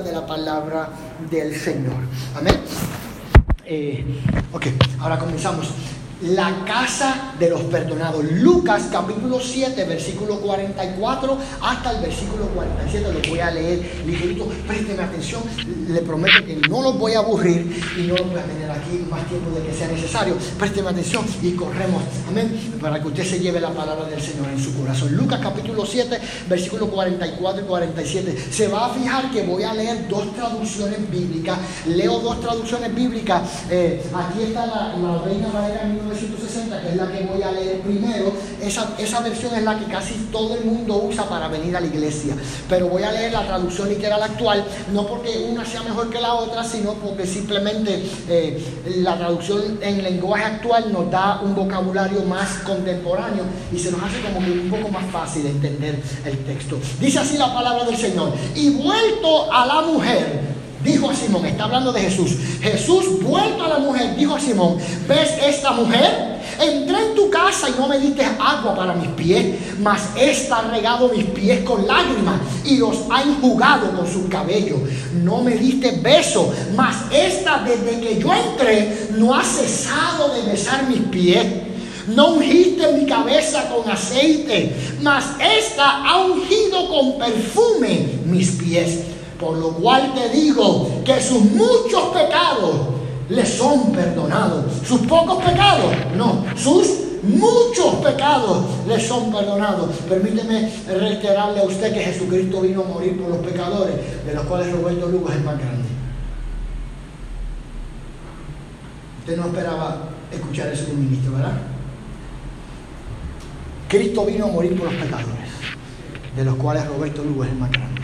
de la palabra del Señor. Amén. Eh, ok, ahora comenzamos la casa de los perdonados. Lucas capítulo 7, versículo 44 hasta el versículo 47. Lo voy a leer ligerito. Présteme atención. Le prometo que no los voy a aburrir y no los voy a tener aquí más tiempo de que sea necesario. Présteme atención y corremos. Amén. Para que usted se lleve la palabra del Señor en su corazón. Lucas capítulo 7, versículo 44 y 47. Se va a fijar que voy a leer dos traducciones bíblicas. Leo dos traducciones bíblicas. Eh, aquí está la, la Reina Valera 1960, que es la que voy a leer primero, esa, esa versión es la que casi todo el mundo usa para venir a la iglesia. Pero voy a leer la traducción literal actual, no porque una sea mejor que la otra, sino porque simplemente eh, la traducción en lenguaje actual nos da un vocabulario más contemporáneo y se nos hace como que un poco más fácil entender el texto. Dice así la palabra del Señor. Y vuelto a la mujer, dijo a Simón, está hablando de Jesús. Jesús, vuelto a la mujer, dijo a Simón, ¿ves esta mujer? Entré en tu casa y no me diste agua para mis pies, mas esta ha regado mis pies con lágrimas y los ha enjugado con su cabello. No me diste beso, mas esta desde que yo entré no ha cesado de besar mis pies. No ungiste mi cabeza con aceite, mas esta ha ungido con perfume mis pies. Por lo cual te digo que sus muchos pecados le son perdonados. Sus pocos pecados, no, sus muchos pecados le son perdonados. Permíteme reiterarle a usted que Jesucristo vino a morir por los pecadores, de los cuales Roberto Lugo es el más grande. Usted no esperaba escuchar eso de un ministro, ¿verdad? Cristo vino a morir por los pecadores, de los cuales Roberto Lugo es el más grande.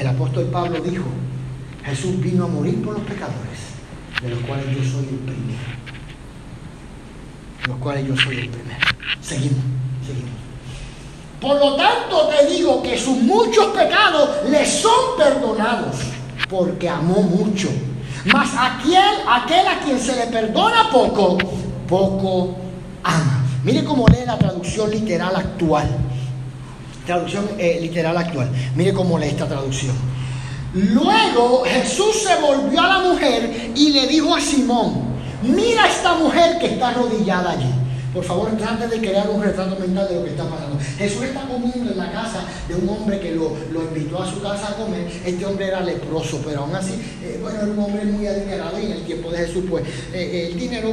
El apóstol Pablo dijo, Jesús vino a morir por los pecadores, de los cuales yo soy el primero. De los cuales yo soy el primero. Seguimos, seguimos. Por lo tanto te digo que sus muchos pecados le son perdonados, porque amó mucho. Mas aquel, aquel a quien se le perdona poco, poco ama. Mire cómo lee la traducción literal actual. Traducción eh, literal actual. Mire cómo lee esta traducción. Luego Jesús se volvió a la mujer y le dijo a Simón, mira esta mujer que está arrodillada allí. Por favor, antes de crear un retrato mental de lo que está pasando. Jesús está comiendo en la casa de un hombre que lo, lo invitó a su casa a comer. Este hombre era leproso, pero aún así, eh, bueno, era un hombre muy adinerado y en el tiempo de Jesús, pues, eh, el dinero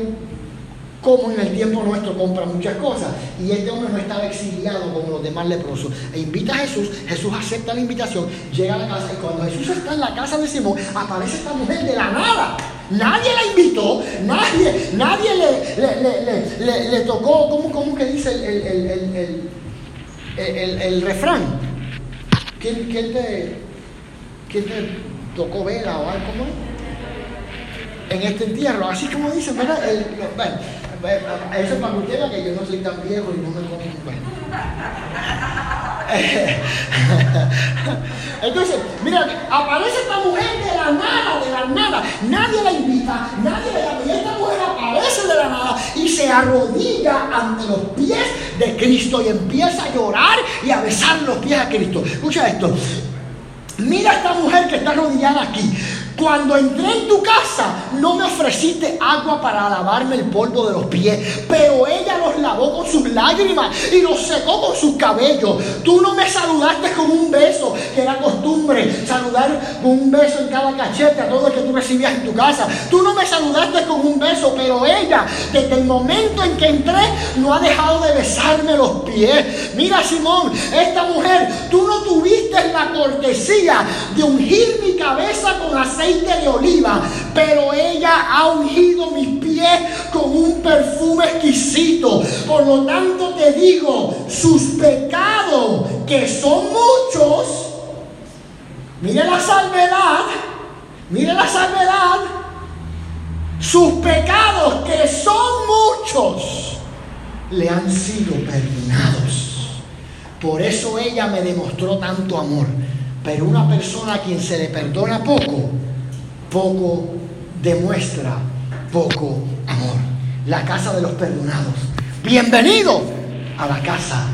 como en el tiempo nuestro compra muchas cosas. Y este hombre no estaba exiliado como los demás leprosos. E invita a Jesús, Jesús acepta la invitación, llega a la casa y cuando Jesús está en la casa de Simón, aparece esta mujer de la nada. Nadie la invitó, nadie, nadie le, le, le, tocó, ¿cómo, ¿cómo, que dice el, el, el refrán? ¿Quién, quién, te, ¿Quién te tocó vela o algo? En este entierro, así como dice, ¿verdad? bueno, eso es que usted que yo no soy tan viejo y no me como. Entonces, mira, aparece esta mujer de la nada, de la nada. Nadie la invita, nadie la llama. Y esta mujer aparece de la nada y se arrodilla ante los pies de Cristo y empieza a llorar y a besar los pies a Cristo. Escucha esto. Mira esta mujer que está arrodillada aquí. Cuando entré en tu casa, no me ofreciste agua para lavarme el polvo de los pies, pero ella los lavó con sus lágrimas y los secó con sus cabellos. Tú no me saludaste con un beso, que era costumbre saludar con un beso en cada cachete a todo el que tú recibías en tu casa. Tú no me saludaste con un beso, pero ella, desde el momento en que entré, no ha dejado de besarme los pies. Mira, Simón, esta mujer, tú no tuviste la cortesía de ungir mi cabeza con aceite de oliva, pero ella ha ungido mis pies con un perfume exquisito. Por lo tanto te digo, sus pecados, que son muchos, mire la salvedad, mire la salvedad, sus pecados, que son muchos, le han sido perdonados. Por eso ella me demostró tanto amor. Pero una persona a quien se le perdona poco, poco demuestra poco amor. La casa de los perdonados. Bienvenido a la casa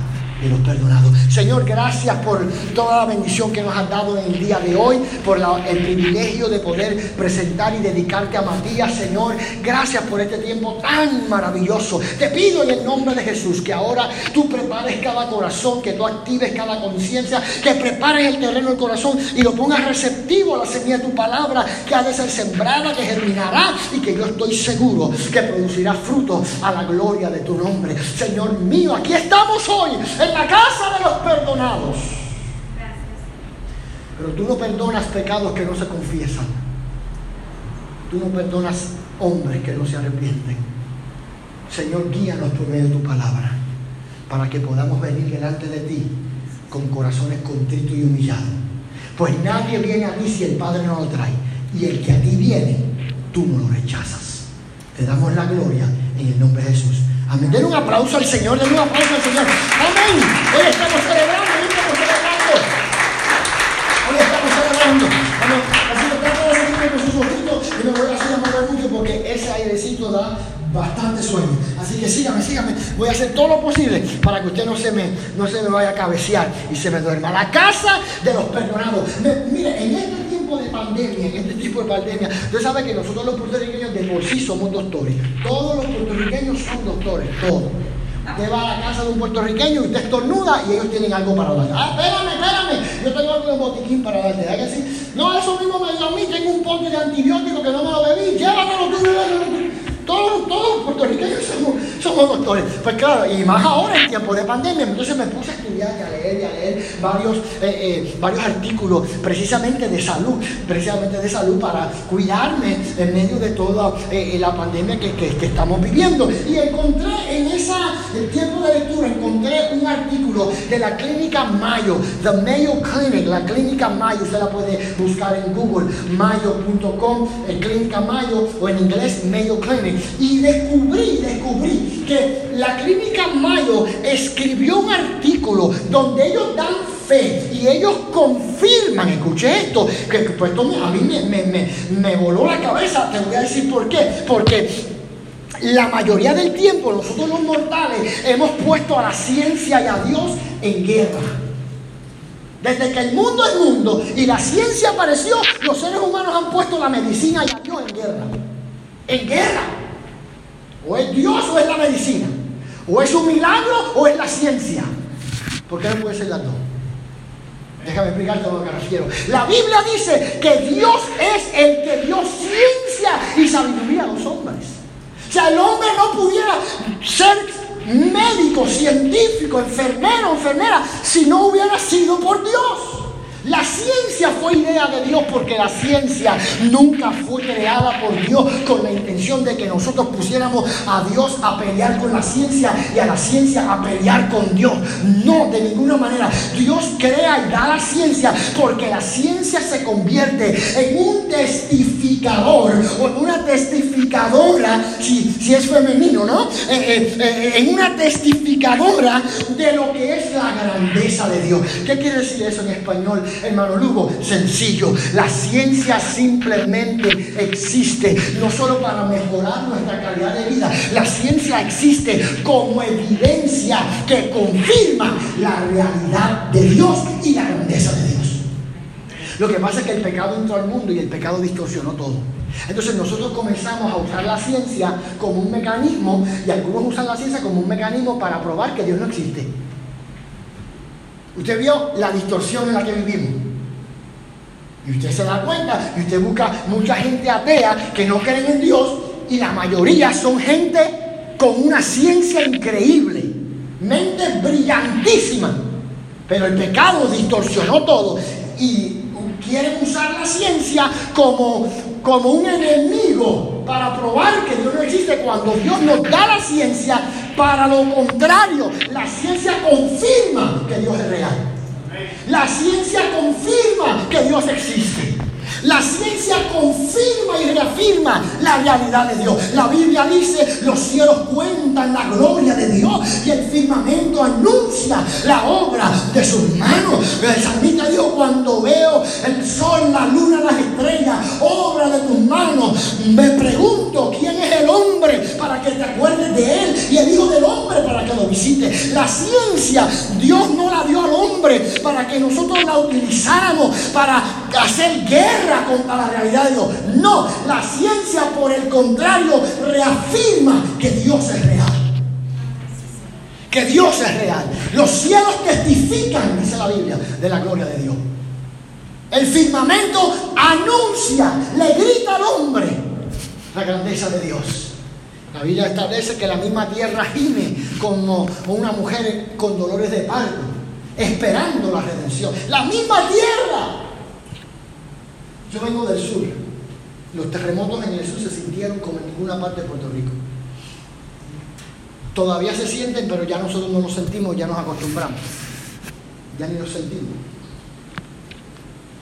de los perdonados. Señor, gracias por toda la bendición que nos has dado en el día de hoy, por el privilegio de poder presentar y dedicarte a Matías, Señor. Gracias por este tiempo tan maravilloso. Te pido en el nombre de Jesús que ahora tú prepares cada corazón, que tú actives cada conciencia, que prepares el terreno del corazón y lo pongas receptivo a la semilla de tu palabra, que ha de ser sembrada, que germinará y que yo estoy seguro que producirá fruto a la gloria de tu nombre. Señor mío, aquí estamos hoy la casa de los perdonados. Pero tú no perdonas pecados que no se confiesan. Tú no perdonas hombres que no se arrepienten. Señor, guíanos por medio de tu palabra para que podamos venir delante de ti con corazones contritos y humillados. Pues nadie viene a ti si el Padre no lo trae. Y el que a ti viene, tú no lo rechazas. Te damos la gloria en el nombre de Jesús. Amén. Den un aplauso al Señor, den un aplauso al Señor. Hoy estamos celebrando, hoy estamos celebrando. Hoy estamos celebrando. Así que trato de seguir con sus ojitos y me voy a hacer mover mucho porque ese airecito da bastante sueño. Así que sígame, sígame. Voy a hacer todo lo posible para que usted no se me, no se me vaya a cabecear y se me duerma. La casa de los perdonados. mire, en este de pandemia, en este tipo de pandemia, usted sabe que nosotros los puertorriqueños de por sí somos doctores. Todos los puertorriqueños son doctores, todos. Usted va a la casa de un puertorriqueño y usted estornuda y ellos tienen algo para darle. Ah, espérame, espérame, yo tengo algo de botiquín para darte. ¿verdad que sí? No, eso mismo me dio a mí, tengo un pote de antibiótico que no me lo bebí, llévatelo tú, llévatelo. Todos, todos los puertorriqueños somos, doctores. Pues claro, y más ahora en tiempo de pandemia. Entonces me puse a estudiar y a leer y a leer varios, eh, eh, varios artículos precisamente de salud, precisamente de salud para cuidarme en medio de toda eh, la pandemia que, estamos viviendo. Y encontré en ese tiempo de lectura, encontré un artículo de la clínica Mayo, The Mayo Clinic, la clínica Mayo, usted la puede buscar en Google, mayo.com, clínica Mayo o en inglés Mayo Clinic. Y descubrí, descubrí que la clínica Mayo escribió un artículo donde ellos dan fe y ellos confirman, escuché esto, que pues esto a mí me, me voló la cabeza, te voy a decir por qué, porque la mayoría del tiempo nosotros los mortales hemos puesto a la ciencia y a Dios en guerra. Desde que el mundo es mundo y la ciencia apareció, los seres humanos han puesto la medicina y a Dios en guerra. En guerra. O es Dios o es la medicina. O es un milagro o es la ciencia. ¿Por qué no puede ser las dos? Déjame explicarte a lo que refiero. La Biblia dice que Dios es el que dio ciencia y sabiduría a los hombres. O sea, el hombre no pudiera ser médico, científico, enfermero, enfermera, si no hubiera sido por Dios. La ciencia fue idea de Dios porque la ciencia nunca fue creada por Dios con la intención de que nosotros pusiéramos a Dios a pelear con la ciencia y a la ciencia a pelear con Dios. No, de ninguna manera. Dios crea y da la ciencia porque la ciencia se convierte en un testificador o en una testificadora, si, si es femenino, ¿no? Eh, eh, eh, en una testificadora de lo que es la grandeza de Dios. ¿Qué quiere decir eso en español? Hermano Lugo, sencillo. La ciencia simplemente existe, no solo para mejorar nuestra calidad de vida, la ciencia existe como evidencia que confirma la realidad de Dios y la grandeza de Dios. Lo que pasa es que el pecado entró al mundo y el pecado distorsionó todo. Entonces nosotros comenzamos a usar la ciencia como un mecanismo y algunos usan la ciencia como un mecanismo para probar que Dios no existe. Usted vio la distorsión en la que vivimos. Y usted se da cuenta y usted busca mucha gente atea que no creen en Dios y la mayoría son gente con una ciencia increíble, mente brillantísima. Pero el pecado distorsionó todo y quieren usar la ciencia como, como un enemigo para probar que Dios no existe cuando Dios nos da la ciencia para lo contrario, la ciencia confirma que Dios es real. La ciencia confirma que Dios existe. La ciencia confirma y reafirma la realidad de Dios. La Biblia dice, los cielos cuentan la gloria de Dios y el firmamento anuncia la obra de sus manos. El salmista dijo, cuando veo el sol, la luna, las estrellas, obra de tus manos, me pregunto quién es el hombre para que te acuerdes de él y el Hijo del Hombre para que lo visite. La ciencia Dios no la dio al hombre para que nosotros la utilizáramos para hacer guerra contra la realidad de Dios. No, la ciencia por el contrario reafirma que Dios es real. Que Dios es real. Los cielos testifican, dice la Biblia, de la gloria de Dios. El firmamento anuncia, le grita al hombre la grandeza de Dios. La Biblia establece que la misma tierra gime como una mujer con dolores de parto, esperando la redención. La misma tierra. Yo vengo del sur. Los terremotos en el sur se sintieron como en ninguna parte de Puerto Rico. Todavía se sienten, pero ya nosotros no los sentimos, ya nos acostumbramos. Ya ni los sentimos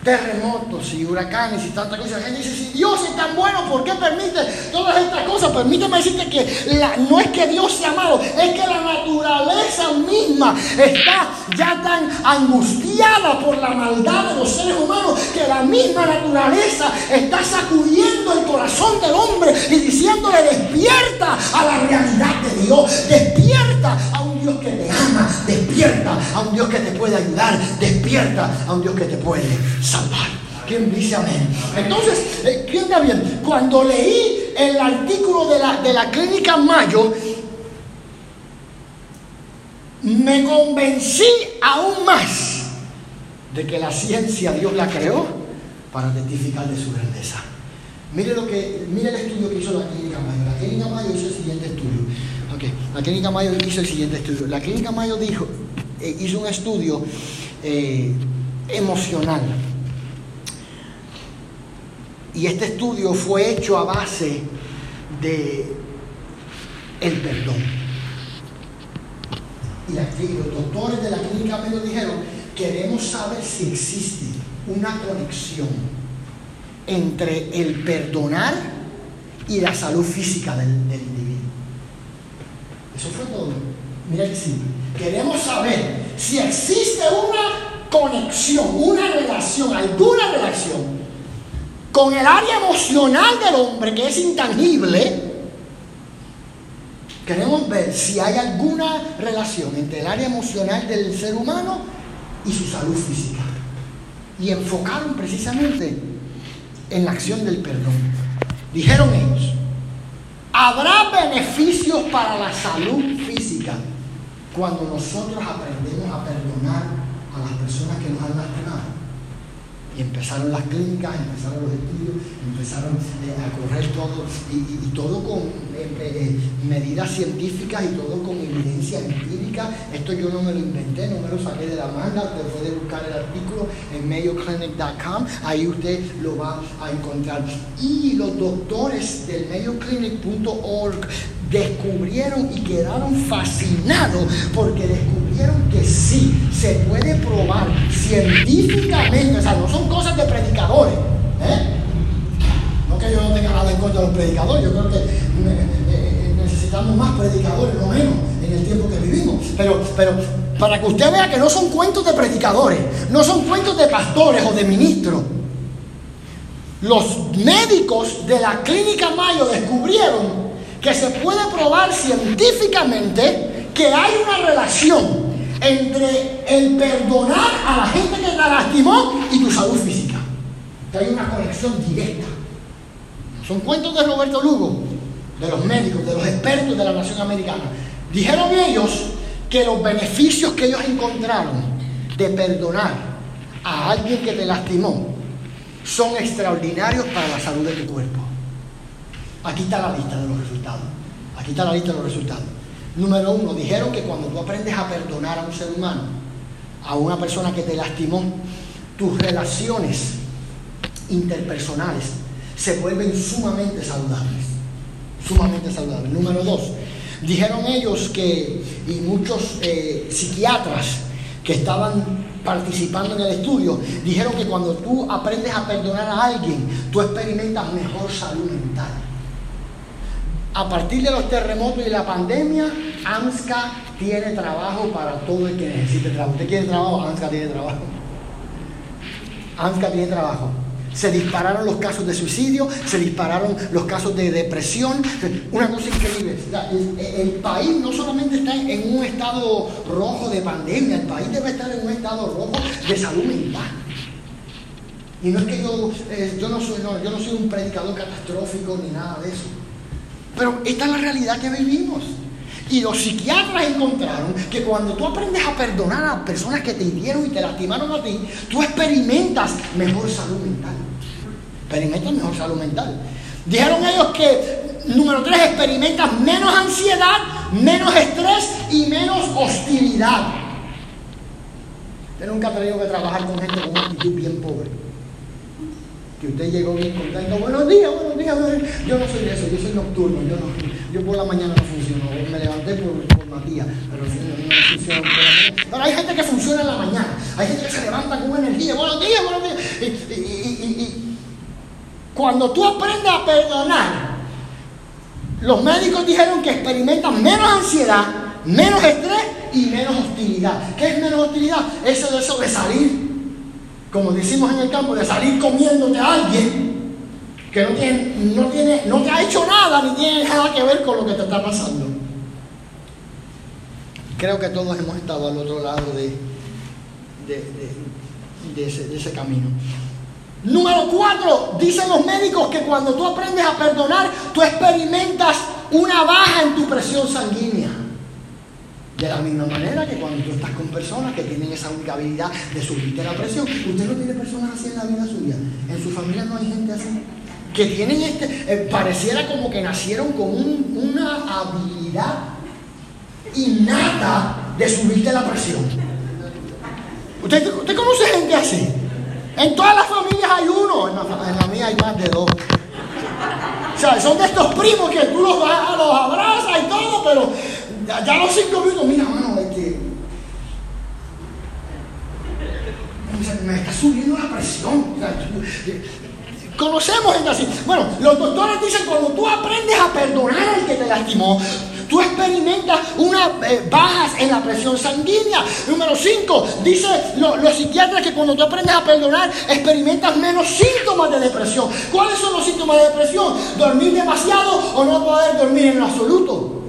terremotos y huracanes y tantas cosas. La gente dice, si Dios es tan bueno, ¿por qué permite todas estas cosas? Permíteme decirte que no es que Dios sea malo, es que la naturaleza misma está ya tan angustiada por la maldad de los seres humanos que la misma naturaleza está sacudiendo el corazón del hombre y diciéndole despierta a la realidad de Dios, despierta Dios que te ama, despierta a un Dios que te puede ayudar, despierta a un Dios que te puede salvar. ¿Quién dice amén? Entonces, eh, ¿quién está bien? Cuando leí el artículo de la, de la clínica Mayo, me convencí aún más de que la ciencia Dios la creó para testificar de su grandeza. Mire lo que, mire el estudio que hizo la clínica Mayo. La clínica Mayo hizo el siguiente estudio. La clínica Mayo hizo el siguiente estudio. La clínica Mayo dijo, eh, hizo un estudio eh, emocional y este estudio fue hecho a base de el perdón. Y, los doctores de la clínica me lo dijeron, queremos saber si existe una conexión entre el perdonar y la salud física del, individuo. Eso fue todo. Mira que simple. Queremos saber si existe una conexión, una relación, alguna relación con el área emocional del hombre que es intangible, queremos ver si hay alguna relación entre el área emocional del ser humano y su salud física. Y enfocaron precisamente en la acción del perdón. Dijeron ellos, habrá beneficios para la salud física cuando nosotros aprendemos a perdonar a las personas que nos han lastimado. Y empezaron las clínicas, empezaron los estudios, empezaron eh, a correr todo, y, todo con eh, eh, medidas científicas y todo con evidencia empírica. Esto yo no me lo inventé, no me lo saqué de la manga, usted puede buscar el artículo en mayoclinic.com, ahí usted lo va a encontrar. Y los doctores del mayoclinic.org descubrieron y quedaron fascinados porque descubrieron que sí, se puede probar científicamente, o sea, no son cosas de predicadores, ¿eh? no que yo no tenga nada en contra de los predicadores, yo creo que eh, eh, necesitamos más predicadores, no menos, en el tiempo que vivimos, pero, pero para que usted vea que no son cuentos de predicadores, no son cuentos de pastores o de ministros. Los médicos de la clínica Mayo descubrieron que se puede probar científicamente que hay una relación entre el perdonar a la gente que te lastimó y tu salud física. Hay una conexión directa. Son cuentos de Roberto Lugo, de los médicos, de los expertos de la nación americana. Dijeron ellos que los beneficios que ellos encontraron de perdonar a alguien que te lastimó son extraordinarios para la salud de tu cuerpo. Aquí está la lista de los resultados. Aquí está la lista de los resultados. Número uno, dijeron que cuando tú aprendes a perdonar a un ser humano, a una persona que te lastimó, tus relaciones interpersonales se vuelven sumamente saludables. Sumamente saludables. Número dos, dijeron ellos que, y muchos eh, psiquiatras que estaban participando en el estudio, dijeron que cuando tú aprendes a perdonar a alguien, tú experimentas mejor salud mental a partir de los terremotos y la pandemia, AMSCA tiene trabajo para todo el que necesite trabajo. ¿Usted quiere trabajo? AMSCA tiene trabajo. AMSCA tiene trabajo. Se dispararon los casos de suicidio, se dispararon los casos de depresión. Una cosa increíble. El, país no solamente está en un estado rojo de pandemia, el país debe estar en un estado rojo de salud mental. Y no es que yo, eh, yo, no soy, yo no soy un predicador catastrófico ni nada de eso. Pero esta es la realidad que vivimos. Y los psiquiatras encontraron que cuando tú aprendes a perdonar a personas que te hirieron y te lastimaron a ti, tú experimentas mejor salud mental. Experimentas mejor salud mental. Dijeron ellos que, número tres, experimentas menos ansiedad, menos estrés y menos hostilidad. Usted nunca ha tenido que trabajar con gente con una actitud bien pobre que usted llegó bien contento, buenos días, buenos días, yo no soy de eso, yo soy nocturno, yo no, yo por la mañana no funciono, me levanté por, por Matías, pero no, funciona por hay gente que funciona en la mañana, hay gente que se levanta con energía, buenos días, buenos días. Y, cuando tú aprendes a perdonar, los médicos dijeron que experimentan menos ansiedad, menos estrés y menos hostilidad. ¿Qué es menos hostilidad? Eso de eso como decimos en el campo, de salir comiéndote a alguien que no tiene, no tiene, no te ha hecho nada ni tiene nada que ver con lo que te está pasando. Creo que todos hemos estado al otro lado de, ese camino. Número cuatro, dicen los médicos que cuando tú aprendes a perdonar, tú experimentas una baja en tu presión sanguínea. De la misma manera que cuando tú estás con personas que tienen esa única habilidad de subirte la presión, usted no tiene personas así en la vida suya. En su familia no hay gente así. Que tienen este, eh, pareciera como que nacieron con una habilidad innata de subirte la presión. ¿Usted, ¿Usted conoce gente así? En todas las familias hay uno, en la, mía hay más de dos. Son de estos primos que tú los, los abrazas y todo, pero ya, los cinco minutos, mira, mano, es que. Me está subiendo la presión. Conocemos gente así. Bueno, los doctores dicen cuando tú aprendes a perdonar al que te lastimó, tú experimentas unas eh, bajas en la presión sanguínea. Número 5, dice los psiquiatras que cuando tú aprendes a perdonar, experimentas menos síntomas de depresión. ¿Cuáles son los síntomas de depresión? Dormir demasiado o no poder dormir en absoluto.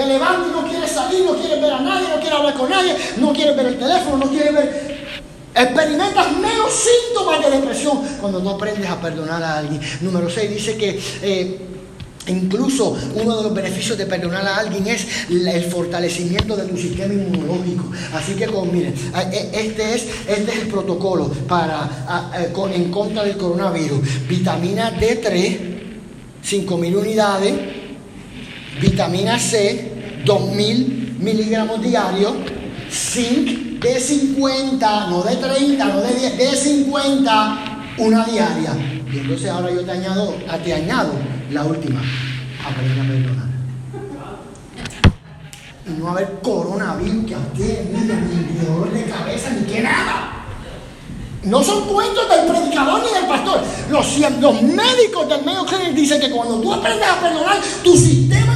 Te levantas y no quieres salir, no quieres ver a nadie, no quieres hablar con nadie, no quieres ver el teléfono, no quieres ver... Experimentas menos síntomas de depresión cuando no aprendes a perdonar a alguien. Número 6 dice que... Eh, incluso uno de los beneficios de perdonar a alguien es el fortalecimiento de tu sistema inmunológico. Así que, como, miren, e, este es, este es el protocolo para, en contra del coronavirus. Vitamina D3, 5.000 unidades vitamina C, 2000 miligramos diarios, zinc de 50, no de 30, no de 10, de 50, una diaria. Y entonces ahora yo te añado, te añado la última, aprende a perdonar. Y no haber coronavirus que a usted ni dolor de cabeza, ni que nada. No son cuentos del predicador ni del pastor. Los, los médicos del medio Clinic dicen que cuando tú aprendes a perdonar, tu sistema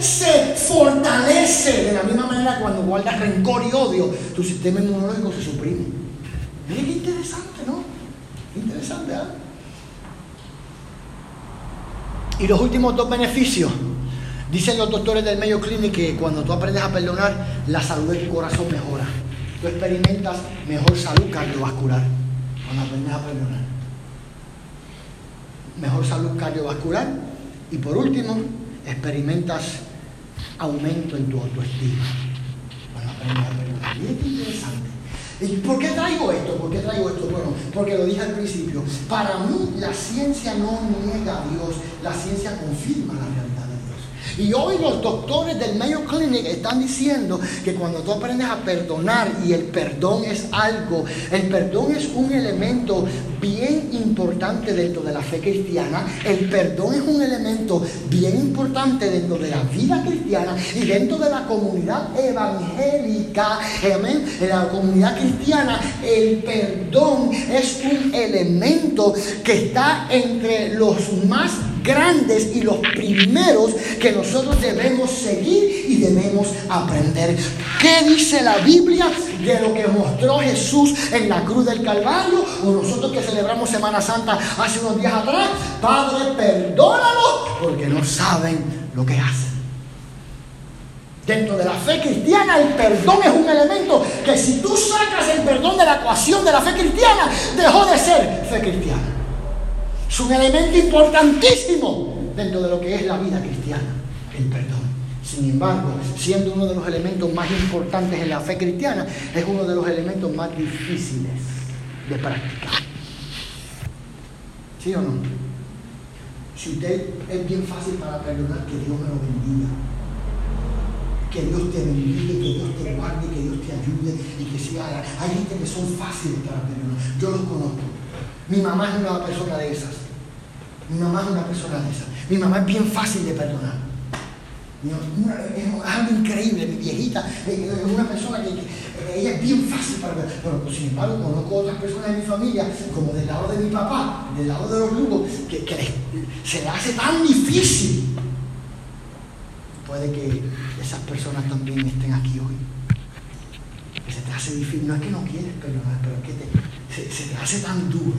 se fortalece. De la misma manera, cuando guardas rencor y odio, tu sistema inmunológico se suprime. Mire qué interesante, ¿no? Interesante, ¿ah? Y los últimos dos beneficios. Dicen los doctores del Mayo Clinic que cuando tú aprendes a perdonar, la salud de tu corazón mejora tú experimentas mejor salud cardiovascular cuando aprendes a perdonar. Mejor salud cardiovascular y por último, experimentas aumento en tu autoestima cuando aprendes a perdonar. Y es interesante. ¿Y por qué traigo esto? ¿Por qué traigo esto? Bueno, porque lo dije al principio. Para mí la ciencia no niega a Dios, la ciencia confirma la realidad. Y hoy los doctores del Mayo Clinic están diciendo que cuando tú aprendes a perdonar y el perdón es algo, el perdón es un elemento bien importante dentro de la fe cristiana, el perdón es un elemento bien importante dentro de la vida cristiana y dentro de la comunidad evangélica, amén, en la comunidad cristiana, el perdón es un elemento que está entre los más grandes y los primeros que nosotros debemos seguir y debemos aprender. ¿Qué dice la Biblia de lo que mostró Jesús en la cruz del Calvario? O nosotros que celebramos Semana Santa hace unos días atrás, Padre, perdónalo porque no saben lo que hacen. Dentro de la fe cristiana el perdón es un elemento que si tú sacas el perdón de la ecuación de la fe cristiana, dejó de ser fe cristiana. Es un elemento importantísimo dentro de lo que es la vida cristiana, el perdón. Sin embargo, siendo uno de los elementos más importantes en la fe cristiana, es uno de los elementos más difíciles de practicar. ¿Sí o no? Si usted es bien fácil para perdonar, que Dios me lo bendiga que Dios te bendiga, que Dios te guarde, que Dios te ayude y que siga. Hay gente que son fáciles para perdonar. Yo los conozco. Mi mamá es una persona de esas. Mi mamá es una persona de esas. Mi mamá es bien fácil de perdonar. Es algo increíble, mi viejita es una persona que, ella es bien fácil para perdonar. Pero pues, sin embargo conozco otras personas de mi familia, como del lado de mi papá, del lado de los lugos, que, se le hace tan difícil. Puede que esas personas también estén aquí hoy. Se te hace difícil, no es que no quieres perdonar, pero que se, te hace tan duro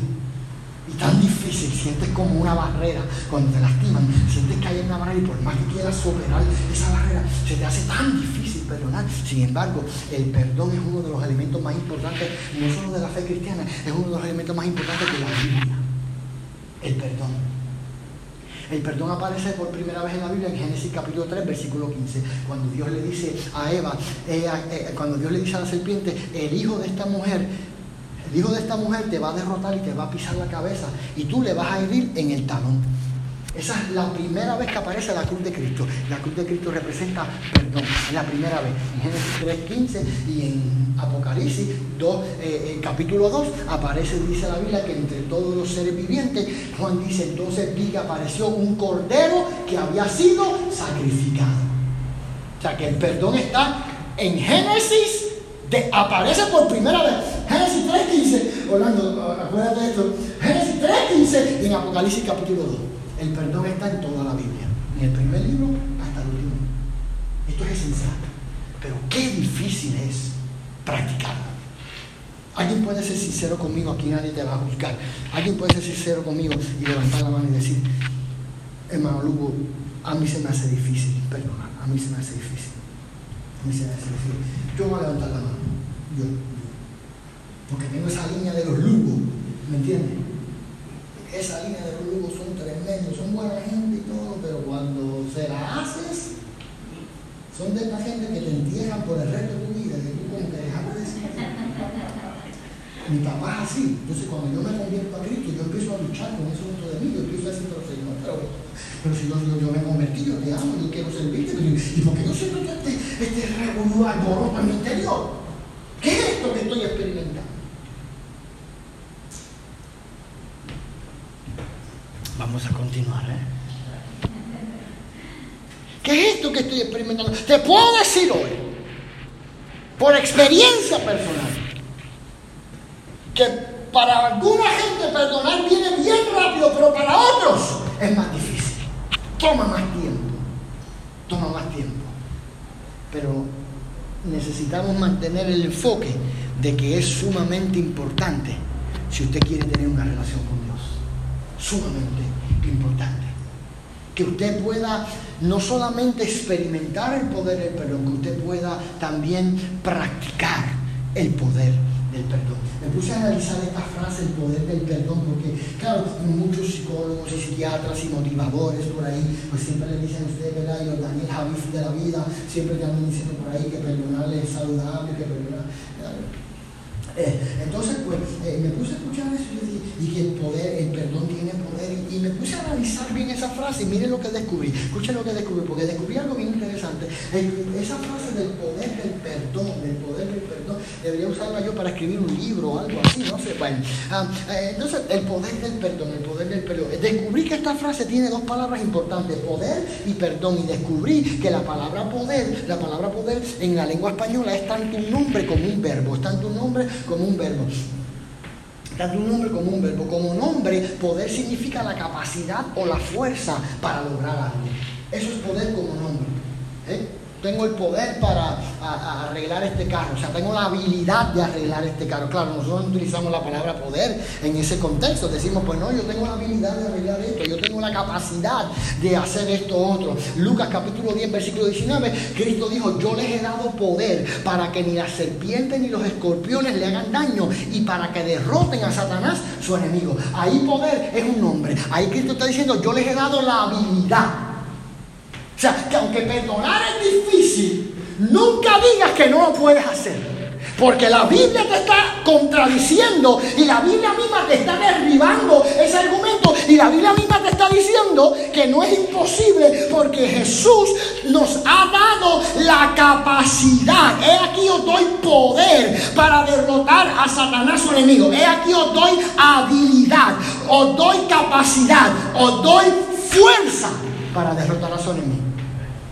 y tan difícil, sientes como una barrera cuando te lastiman, sientes que hay una barrera y por más que quieras superar esa barrera, se te hace tan difícil perdonar. Sin embargo, el perdón es uno de los elementos más importantes, no solo de la fe cristiana, es uno de los elementos más importantes de la Biblia. El perdón. El perdón aparece por primera vez en la Biblia en Génesis capítulo 3, versículo 15, cuando Dios le dice a Eva, eh, cuando Dios le dice a la serpiente, el hijo de esta mujer, el hijo de esta mujer te va a derrotar y te va a pisar la cabeza y tú le vas a herir en el talón. Esa es la primera vez que aparece la cruz de Cristo. La cruz de Cristo representa perdón. Es la primera vez. En Génesis 3.15 y en Apocalipsis 2, eh, eh, capítulo 2 aparece, dice la Biblia, que entre todos los seres vivientes, Juan dice, entonces vi que apareció un cordero que había sido sacrificado. O sea que el perdón está en Génesis, de, aparece por primera vez. Génesis 3.15, Orlando, acuérdate de esto. Génesis 3.15 y en Apocalipsis capítulo 2. El perdón está en toda la Biblia, en el primer libro hasta el último. Esto es esencial. Pero qué difícil es practicarlo. Alguien puede ser sincero conmigo, aquí nadie te va a juzgar. Alguien puede ser sincero conmigo y levantar la mano y decir, hermano Lugo, a mí se me hace difícil perdonar, a mí se me hace difícil. Me. Yo voy a levantar la mano, yo. Porque tengo esa línea de los lugos, ¿me entiendes? esa línea de los lugos son tremendos, son buena gente y todo, pero cuando se la haces, son de esta gente que te entierran por el resto de tu vida, que tú como que dejas de decir. Mi papá es así. Entonces cuando yo me convierto a Cristo, yo empiezo a luchar con eso dentro de mí, yo empiezo a decir, pero Señor, pero, pero si yo, yo, yo, me convertí, yo te amo, yo quiero servirte, pero, ¿y por qué yo siento este, este revolú alboroto en mi interior? ¿Qué es esto que estoy experimentando? Vamos a continuar. ¿eh? ¿Qué es esto que estoy experimentando? Te puedo decir hoy, por experiencia personal, que para alguna gente perdonar viene bien rápido, pero para otros es más difícil. Toma más tiempo. Toma más tiempo. Pero necesitamos mantener el enfoque de que es sumamente importante si usted quiere tener una relación con Dios. Sumamente importante. Que usted pueda no solamente experimentar el poder perdón, que usted pueda también practicar el poder del perdón. Me puse a analizar esta frase, el poder del perdón, porque, claro, muchos psicólogos y psiquiatras y motivadores por ahí, pues siempre le dicen a usted, ¿verdad? Y los Daniel Javif de la vida, siempre te andan diciendo por ahí que perdonarle es saludable, que perdonar. Eh, entonces, pues, eh, me puse a escuchar eso y, dije, y que el poder, el perdón tiene poder. Y, me puse a analizar bien esa frase y miren lo que descubrí. Escuchen lo que descubrí, porque descubrí algo bien interesante. esa frase del poder del perdón, del poder del perdón, debería usarla yo para escribir un libro o algo así, no sé. Bueno, ah, eh, entonces, el poder del perdón, el poder del perdón. Descubrí que esta frase tiene dos palabras importantes, poder y perdón. Y descubrí que la palabra poder, la palabra poder en la lengua española es tanto un nombre como un verbo, es tanto un nombre como un verbo tanto un nombre como un verbo. Como nombre poder significa la capacidad o la fuerza para lograr algo. Eso es poder como nombre. ¿eh? Tengo el poder para arreglar este carro, o sea, tengo la habilidad de arreglar este carro. Claro, nosotros no utilizamos la palabra poder en ese contexto, decimos, pues no, yo tengo la habilidad de arreglar esto, yo tengo la capacidad de hacer esto otro. Lucas capítulo 10, versículo 19, Cristo dijo, yo les he dado poder para que ni las serpientes ni los escorpiones le hagan daño y para que derroten a Satanás, su enemigo. Ahí poder es un nombre. Ahí Cristo está diciendo, yo les he dado la habilidad o sea, que aunque perdonar es difícil, nunca digas que no lo puedes hacer. Porque la Biblia te está contradiciendo y la Biblia misma te está derribando ese argumento y la Biblia misma te está diciendo que no es imposible porque Jesús nos ha dado la capacidad. He aquí os doy poder para derrotar a Satanás su enemigo. He aquí os doy habilidad, os doy capacidad, os doy fuerza para derrotar a su enemigo.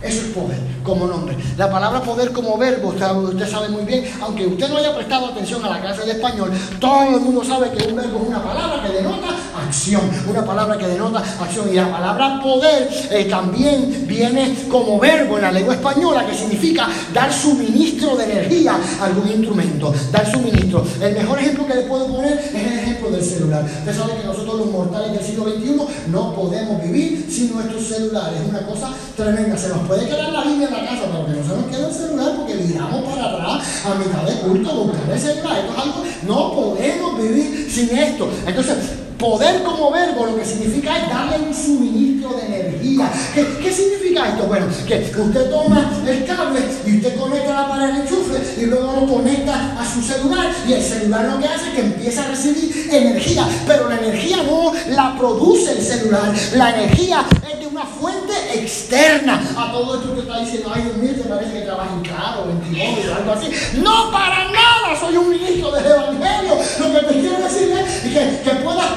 Eso es poder como nombre. La palabra poder como verbo, usted, sabe muy bien, aunque usted no haya prestado atención a la clase de español, todo el mundo sabe que un verbo es una palabra que denota acción, una palabra que denota acción. Y la palabra poder eh, también viene como verbo en la lengua española, que significa dar suministro de energía a algún instrumento, dar suministro. El mejor ejemplo que le puedo poner es el ejemplo del celular. Usted sabe que nosotros los mortales del siglo XXI no podemos vivir sin nuestros celulares. Es una cosa tremenda. Se nos puede quedar la línea la casa, pero no se nos quede el celular porque miramos para atrás a mitad de culto buscar el celular. Esto es algo, no podemos vivir sin esto. Entonces, Poder como verbo lo que significa es darle un suministro de energía. ¿Qué, significa esto? Bueno, que usted toma el cable y usted conecta la pared enchufe y luego lo conecta a su celular y el celular lo que hace es que empieza a recibir energía, pero la energía no la produce el celular, la energía es de una fuente externa a todo esto que está diciendo, ay Dios mío, te parece que trabaja en claro, en o algo así. No, para nada, soy un ministro del Evangelio. Lo que te quiero decir es que, que puedas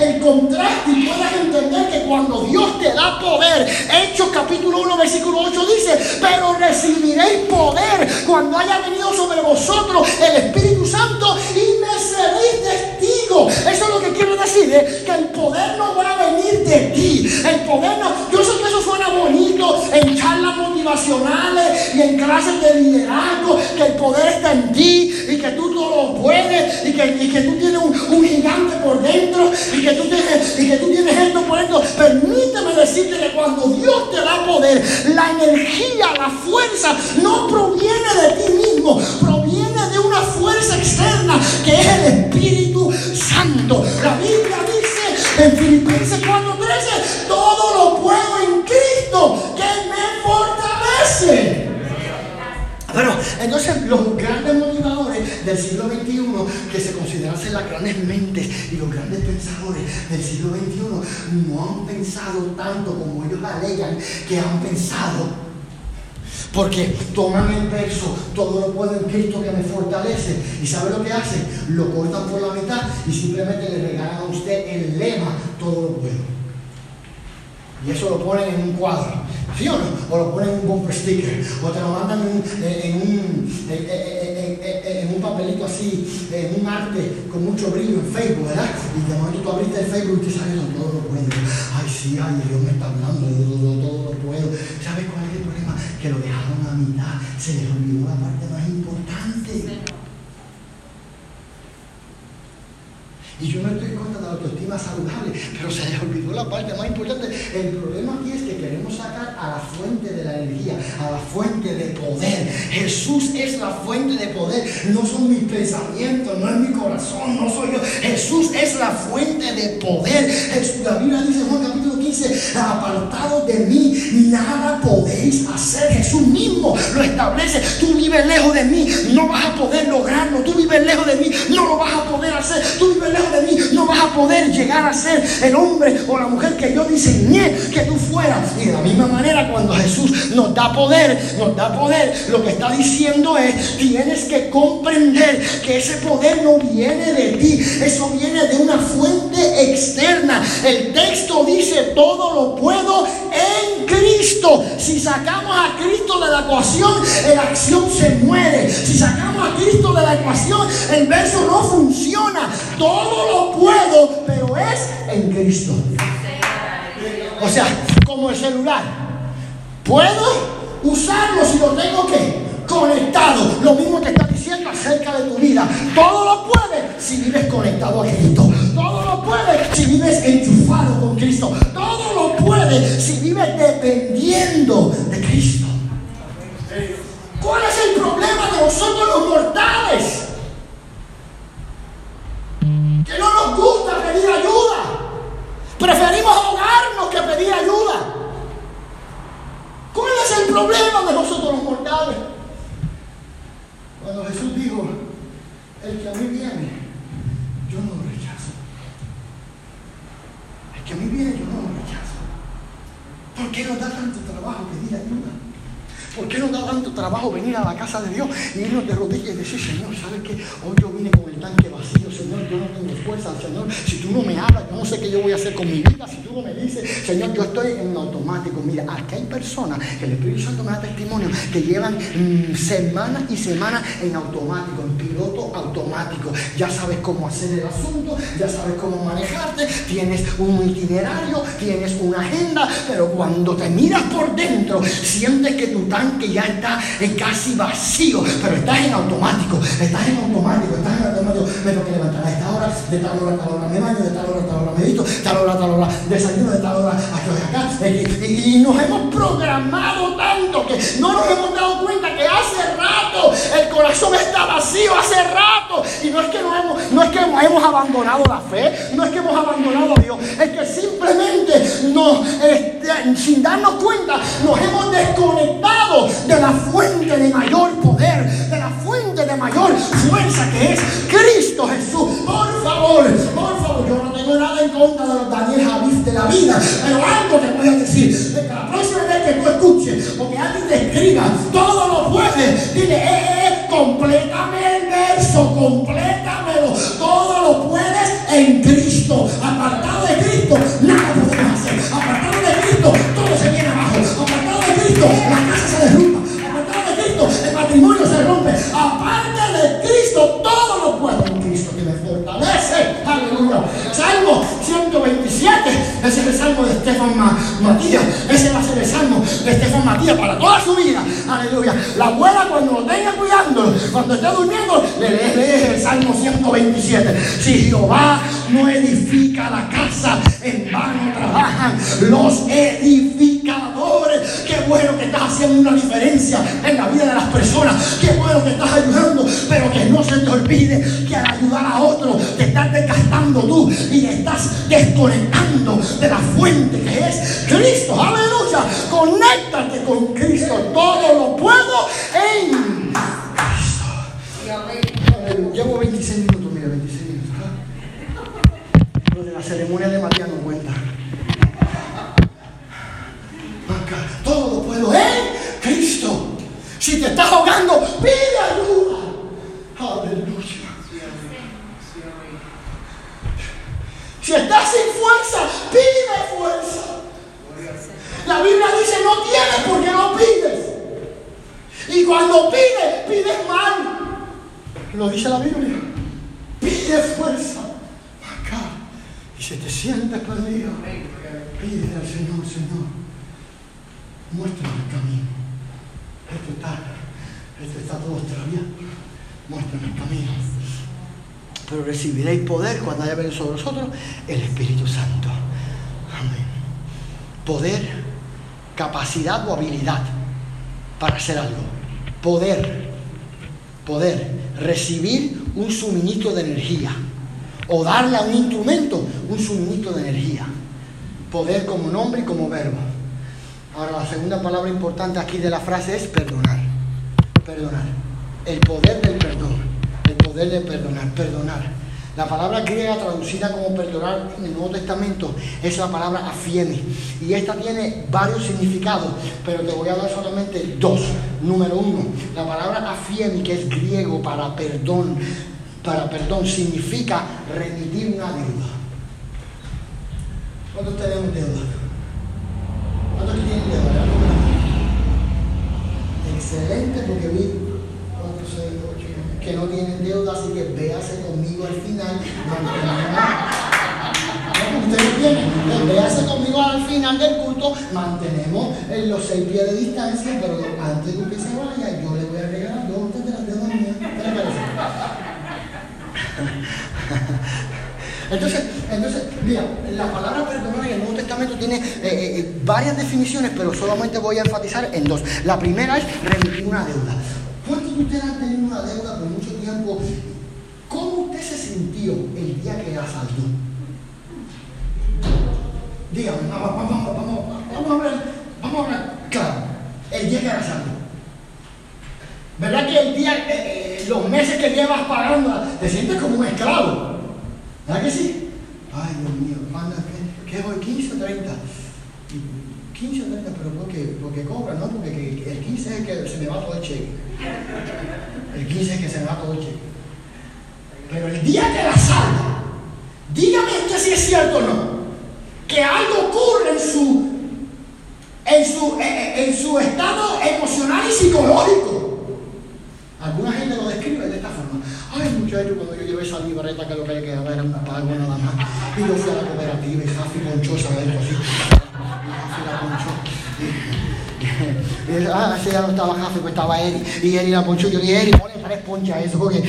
el contraste y puedas entender que cuando Dios te da poder, Hechos capítulo 1, versículo 8 dice, pero recibiréis poder cuando haya venido sobre vosotros el Espíritu Santo y me seréis Eso es lo que quiero decir, ¿eh? que el poder no va a venir de ti. El poder no, yo sé que eso suena bonito en charlas motivacionales y en clases de liderazgo, que el poder está en ti y que tú todo lo puedes y que, tú tienes un, gigante por dentro y que tú tienes, y que tú tienes esto por esto. Permíteme decirte que cuando Dios te da poder, la energía, la fuerza no proviene de ti mismo, una fuerza externa que es el Espíritu Santo. La Biblia dice en Filipenses 4:13, todo lo puedo en Cristo que me fortalece. Bueno, entonces los grandes motivadores del siglo XXI, que se consideran ser las grandes mentes y los grandes pensadores del siglo XXI, no han pensado tanto como ellos alegan que han pensado. Porque toman el verso, todo lo puedo en Cristo que me fortalece. ¿Y sabe lo que hacen? Lo cortan por la mitad y simplemente le regalan a usted el lema, todo lo puedo. Y eso lo ponen en un cuadro. ¿Sí o no? O lo ponen en un bumper sticker. O te lo mandan en, un, papelito así, en un arte con mucho brillo en Facebook, ¿verdad? Y de momento tú abriste el Facebook y te sale todo lo puedo. Ay, sí, ay, Dios me está hablando, todo, todo lo puedo. ¿Sabes cuál es el problema? Que lo dejaron a mitad. Se les olvidó la parte más importante. Y yo no estoy en contra de la autoestima saludable, pero se les olvidó la parte más importante. El problema aquí es que queremos sacar a la fuente de la energía, a la fuente de poder. Jesús es la fuente de poder. No son mis pensamientos, no es mi corazón, no soy yo. Jesús es la fuente de poder. la Biblia dice Juan capítulo 15, apartado de mí, nada podéis hacer. Jesús mismo lo establece. Tú vives lejos de mí, no vas a poder lograrlo. Tú vives lejos de mí, no lo vas a poder hacer. Tú vives lejos de mí, no vas a poder llegar a ser el hombre o la mujer que yo diseñé que tú fueras. Y de la misma manera, cuando Jesús nos da poder, nos da poder, lo que está diciendo es, tienes que comprender que ese poder no viene de ti, eso viene de una fuente externa. El texto dice, todo lo puedo en Cristo. Si sacamos a Cristo de la ecuación, la acción se muere. Si sacamos a Cristo de la ecuación, el verso no funciona. Todo lo puedo, pero es en Cristo. O sea, como el celular. Puedo usarlo si lo tengo que conectado. Lo mismo que está diciendo acerca de tu vida. Todo lo puedes si vives conectado a Cristo. Todo lo puedes si vives enchufado con Cristo. Todo lo puedes si vives dependiendo de Cristo. ¿Cuál es el problema de nosotros los mortales? Que no nos gusta pedir ayuda. Preferimos ahogarnos que pedir ayuda. ¿Cuál es el problema de nosotros los mortales? Cuando Jesús dijo, el que a mí viene, yo no lo rechazo. El que a mí viene, yo no lo rechazo. ¿Por qué nos da tanto trabajo pedir ayuda? ¿Por qué nos da tanto trabajo venir a la casa de Dios y irnos de rodillas y decir, Señor, ¿sabes qué? Hoy yo vine con el tanque vacío, Señor, yo no tengo fuerza, Señor. Si tú no me hablas, yo no sé qué yo voy a hacer con mi vida. Si tú no me dices, Señor, yo estoy en automático. Mira, aquí hay personas que el Espíritu Santo me da testimonio que llevan mm, semanas y semanas en automático, en piloto automático. Ya sabes cómo hacer el asunto, ya sabes cómo manejarte, tienes un itinerario, tienes una agenda, pero cuando te miras por dentro, sientes que tu tanque que ya está casi vacío, pero estás en automático, estás en automático, estás en automático, me tengo que levantar a esta hora, de tal hora a tal hora me baño, de tal hora a tal hora medito, de tal hora a tal hora desayuno, de tal hora acá, y, nos hemos programado tanto que no nos hemos dado cuenta que hace rato el corazón está vacío, hace rato, y no es que no hemos, no es que hemos abandonado la fe, no es que hemos abandonado a Dios, es que simplemente nos, este, sin darnos cuenta, nos hemos desconectado de la fuente de mayor poder, de la fuente de mayor fuerza que es Cristo Jesús. Por favor, por favor, yo no tengo nada en contra de los Daniel Javis de la vida, pero algo te voy a decir, de la próxima que tú escuches o que alguien te escriba, todo lo puedes, dile, eh, eh, eh, complétame el verso, complétamelo, todo lo puedes en Cristo, apartado de Cristo, nada podemos hacer, apartado de Cristo, todo se viene abajo, apartado de Cristo, la casa se derrumba. Apartado de Cristo, el matrimonio se rompe. Aparte de Cristo, para toda su vida. Aleluya. La abuela cuando lo tenga cuidándolo, cuando esté durmiendo, le lees el salmo 127. Si Jehová no edifica la casa, en vano trabajan los edificadores. Qué bueno que estás haciendo una diferencia en la vida de las personas. Qué bueno que estás ayudando, pero que no se te olvide que al ayudar a otro te estás desgastando tú y estás desconectando de la fuente que es Cristo. Aleluya. Conéctate con Cristo. Todo lo puedo en Cristo. Llevo 26 minutos, mira, 26 minutos. Lo de la ceremonia de Matías no cuenta. Todo lo puedo en Cristo. Si te estás ahogando, pide ayuda. Aleluya. Si estás sin fuerza, pide fuerza. La Biblia dice, no tienes porque no pides. Y cuando pides, pides mal. Lo dice la Biblia. Pide fuerza. Acá. Y si te sientes perdido, pide al Señor, Señor. Muéstrame el camino. Esto está, esto está todo extraviado. Muéstrame el camino pero recibiréis poder cuando haya venido sobre vosotros el Espíritu Santo. Amén. Poder, capacidad o habilidad para hacer algo. Poder, poder, recibir un suministro de energía o darle a un instrumento un suministro de energía. Poder como nombre y como verbo. Ahora la segunda palabra importante aquí de la frase es perdonar. Perdonar. El poder del perdón poder de perdonar, perdonar. La palabra griega traducida como perdonar en el Nuevo Testamento es la palabra afiemi. Y esta tiene varios significados, pero te voy a dar solamente dos. Número uno, la palabra afiemi, que es griego para perdón, para perdón, significa remitir una deuda. ¿Cuántos tenemos deuda? ¿Cuántos tienen deuda? que no tienen deuda, así que véase conmigo al final. Ustedes tienen, véase conmigo al final del culto, mantenemos eh, los seis pies de distancia, pero antes de que se vaya, yo le voy a regalar dos de las deudas mías. ¿Qué le parece? Entonces, entonces, mira, la palabra perdón en el Nuevo Testamento tiene eh, eh, varias definiciones, pero solamente voy a enfatizar en dos. La primera es remitir una deuda. ¿Cuántos de ustedes han tenido una deuda por mucho tiempo? ¿Cómo usted se sintió el día que la saldó? Dígame, vamos, vamos, vamos, vamos a ver, vamos a ver, claro, el día que la saldó. ¿Verdad que el día, eh, los meses que llevas pagando, te sientes como un esclavo? ¿Verdad que sí? Ay, Dios mío, ¿cuándo? ¿Qué, qué voy? ¿15 o 30? 15 o 30, pero porque, porque cobra, ¿no? Porque el 15 es el que se me va todo el cheque. El 15 es que se me va todo el cheque. Pero el día que la salda, dígame usted si es cierto o no, que algo ocurre en su, en su, en su estado emocional y psicológico. Alguna gente lo describe de esta forma. Ay, muchacho, cuando yo llevé esa libreta que lo que le quedaba era un pago nada más. Y yo fui a la cooperativa y Jafi ponchó esa vez así. La. Y, ah, sí, ya no estaba Jafi, pues estaba Eri. Y Eri la ponchó. Yo dije, Eri, ponle tres ponchas a eso, porque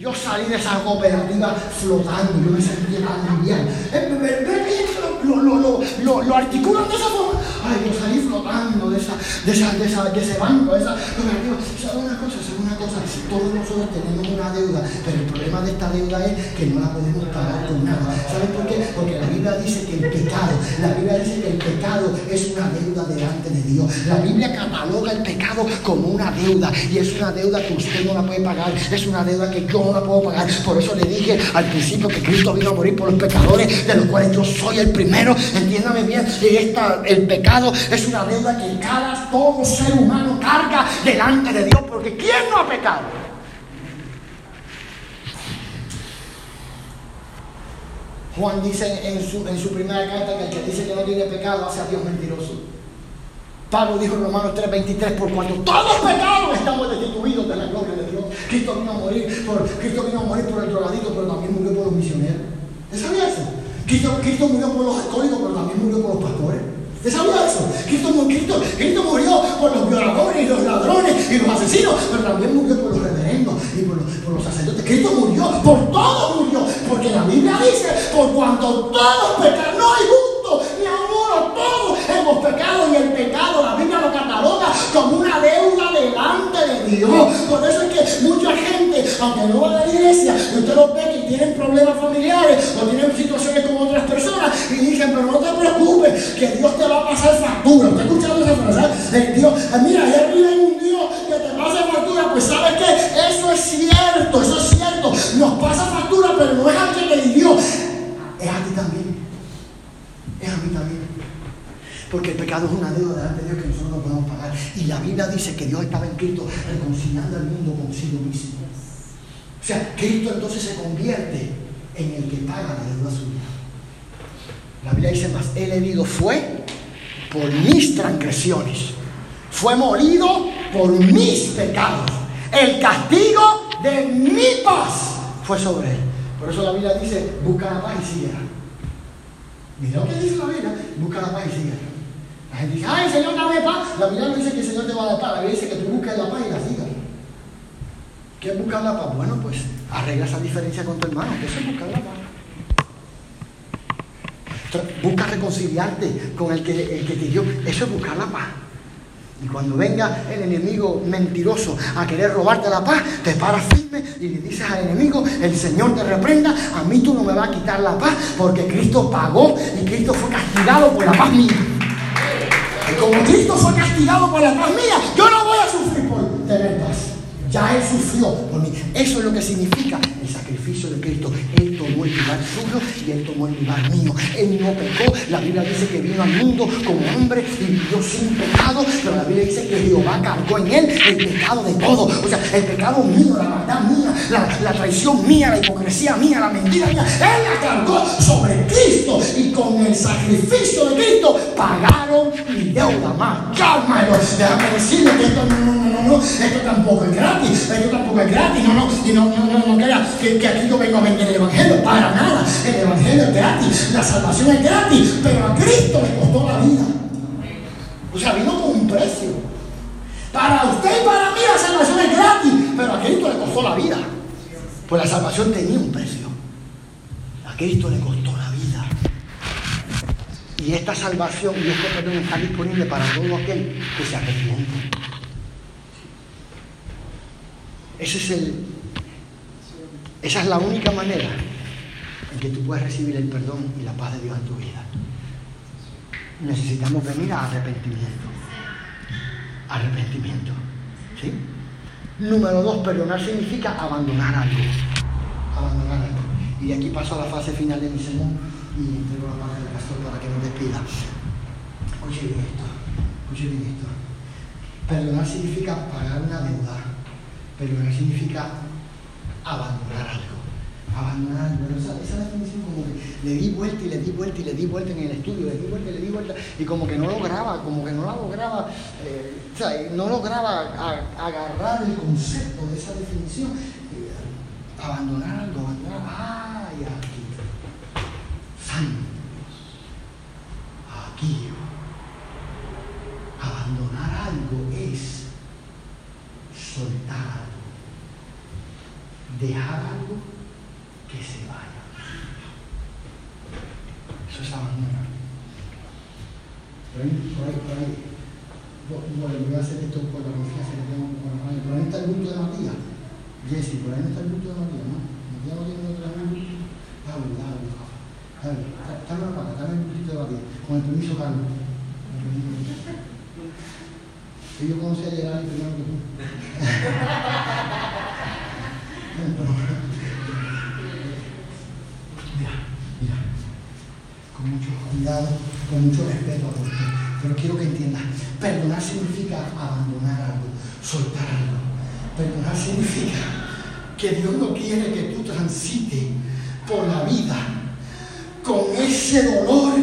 yo salí de esa cooperativa flotando, yo me sentía tan. Eh, lo, lo, lo, lo, lo articulan de esa forma. Ay, yo salí flotando de, esa, de, esa, de, esa, de ese banco, de esa. ¿Sabe una cosa? ¿Sabe una cosa? Todos nosotros tenemos una deuda, pero el problema de esta deuda es que no la podemos pagar con nada. ¿Sabes por qué? Porque la Biblia dice que el pecado, la Biblia dice que el pecado es una deuda delante de Dios. La Biblia cataloga el pecado como una deuda y es una deuda que usted no la puede pagar, es una deuda que yo no la puedo pagar. Por eso le dije al principio que Cristo vino a morir por los pecadores, de los cuales yo soy el primero. Entiéndame bien, esta, el pecado es una deuda que cada todo ser humano carga delante de Dios, porque ¿quién no ha pecado? Juan dice en su, en su primera carta que el que dice que no tiene pecado hace a Dios mentiroso. Pablo dijo en Romanos 3:23, por cuanto todos pecados estamos destituidos de la gloria de Dios. Cristo vino a morir por, Cristo vino a morir por el drogadito, pero también murió por los misioneros. ¿Usted sabía eso? Cristo, Cristo murió por los alcohólicos, pero también murió por los pastores. ¿Usted sabía eso? Cristo, murió por los violadores y los ladrones y los asesinos, pero también murió por los reverendos y por los, sacerdotes. Cristo murió, por todos murió, porque la Biblia dice, por cuanto todos pecaron, no hay justo ni a uno, todos hemos pecado y el pecado, la Biblia lo cataloga como una deuda delante de Dios. Por eso es que mucha gente, aunque no va a la iglesia, usted lo ve que tienen problemas familiares o tienen situaciones y dicen, pero no te preocupes, que Dios te va a pasar factura. ¿Usted ha escuchado esa frase? Eh, Dios, eh, mira, ahí arriba hay un Dios que te pasa factura. Pues ¿sabes qué? Eso es cierto, eso es cierto. Nos pasa factura, pero no es al que te dio. Es a ti también. Es a mí también. Porque el pecado es una deuda delante de Dios que nosotros no podemos pagar. Y la Biblia dice que Dios estaba en Cristo reconciliando al mundo consigo mismo. O sea, Cristo entonces se convierte en el que paga la deuda suya. La Biblia dice más, el herido fue por mis transgresiones. Fue molido por mis pecados. El castigo de mi paz fue sobre él. Por eso la Biblia dice, busca la paz y síguela. Mira lo que dice la Biblia, busca la paz y síguela. La gente dice, ay, Señor, dame paz. La Biblia no dice que el Señor te va a dar paz. La Biblia dice que tú busques la paz y la sigas. ¿Qué es buscar la paz? Bueno, pues arregla esa diferencia con tu hermano. Eso es buscar la paz. Busca reconciliarte con el que, el que te dio. Eso es buscar la paz. Y cuando venga el enemigo mentiroso a querer robarte la paz, te paras firme y le dices al enemigo, el Señor te reprenda, a mí tú no me vas a quitar la paz porque Cristo pagó y Cristo fue castigado por la paz mía. Y como Cristo fue castigado por la paz mía, yo no voy a sufrir por tener paz. Ya Él sufrió por mí. Eso es lo que significa sacrificio de Cristo. Él tomó el lugar suyo y Él tomó el lugar mío. Él no pecó. La Biblia dice que vino al mundo como hombre y vivió sin pecado. Pero la Biblia dice que Jehová cargó en Él el pecado de todo. O sea, el pecado mío, la maldad mía, la, traición mía, la hipocresía mía, la mentira mía. Él la cargó sobre Cristo. Y con el sacrificio de Cristo pagaron mi deuda más, llámalo, déjame decirle que esto no, no, no, no, esto tampoco es gratis, esto tampoco es gratis, no, no, y no, no, no, no crea que, que aquí yo vengo a vender el Evangelio, para nada, el Evangelio es gratis, la salvación es gratis, pero a Cristo le costó la vida. O sea, vino con un precio. Para usted y para mí la salvación es gratis, pero a Cristo le costó la vida. Pues la salvación tenía un precio. A Cristo le costó la vida. Y esta salvación y este perdón está disponible para todo aquel que se arrepiente. Ese es el, esa es la única manera en que tú puedes recibir el perdón y la paz de Dios en tu vida necesitamos venir a arrepentimiento. Arrepentimiento. ¿Sí? Número dos, perdonar significa abandonar algo. Abandonar algo. Y aquí paso a la fase final de mi sermón y entrego la mano del pastor para que nos despida. Escuche bien esto. Escuche bien esto. Perdonar significa pagar una deuda. Perdonar significa abandonar algo abandonar, esa, esa definición como que le di vuelta y le di vuelta y le di vuelta en el estudio, le di vuelta y le di vuelta, y como que no lograba, como que no la lograba, eh, sea, no lograba agarrar el concepto de esa definición. Eh, abandonar algo, abandonar, ay, aquí, santos, aquí, abandonar algo es soltar algo, dejar algo que se vaya. Eso es abandonar. Por ahí, por ahí, por ahí. Bueno, voy a hacer esto por la confianza que tengo con la Por ahí está el bulto de Matías. Jesse, por ahí está el bulto de Matías, ¿no? Matías no tiene otra vez. Dale, dale, dale. Dale para acá, dale el bultito de Matías. Con el permiso, Carlos. Que yo conocí a llegar primero que tú. mucho cuidado, con mucho respeto usted. Pero quiero que entienda, perdonar significa abandonar algo, soltar algo. Perdonar significa que Dios no quiere que tú transites por la vida con ese dolor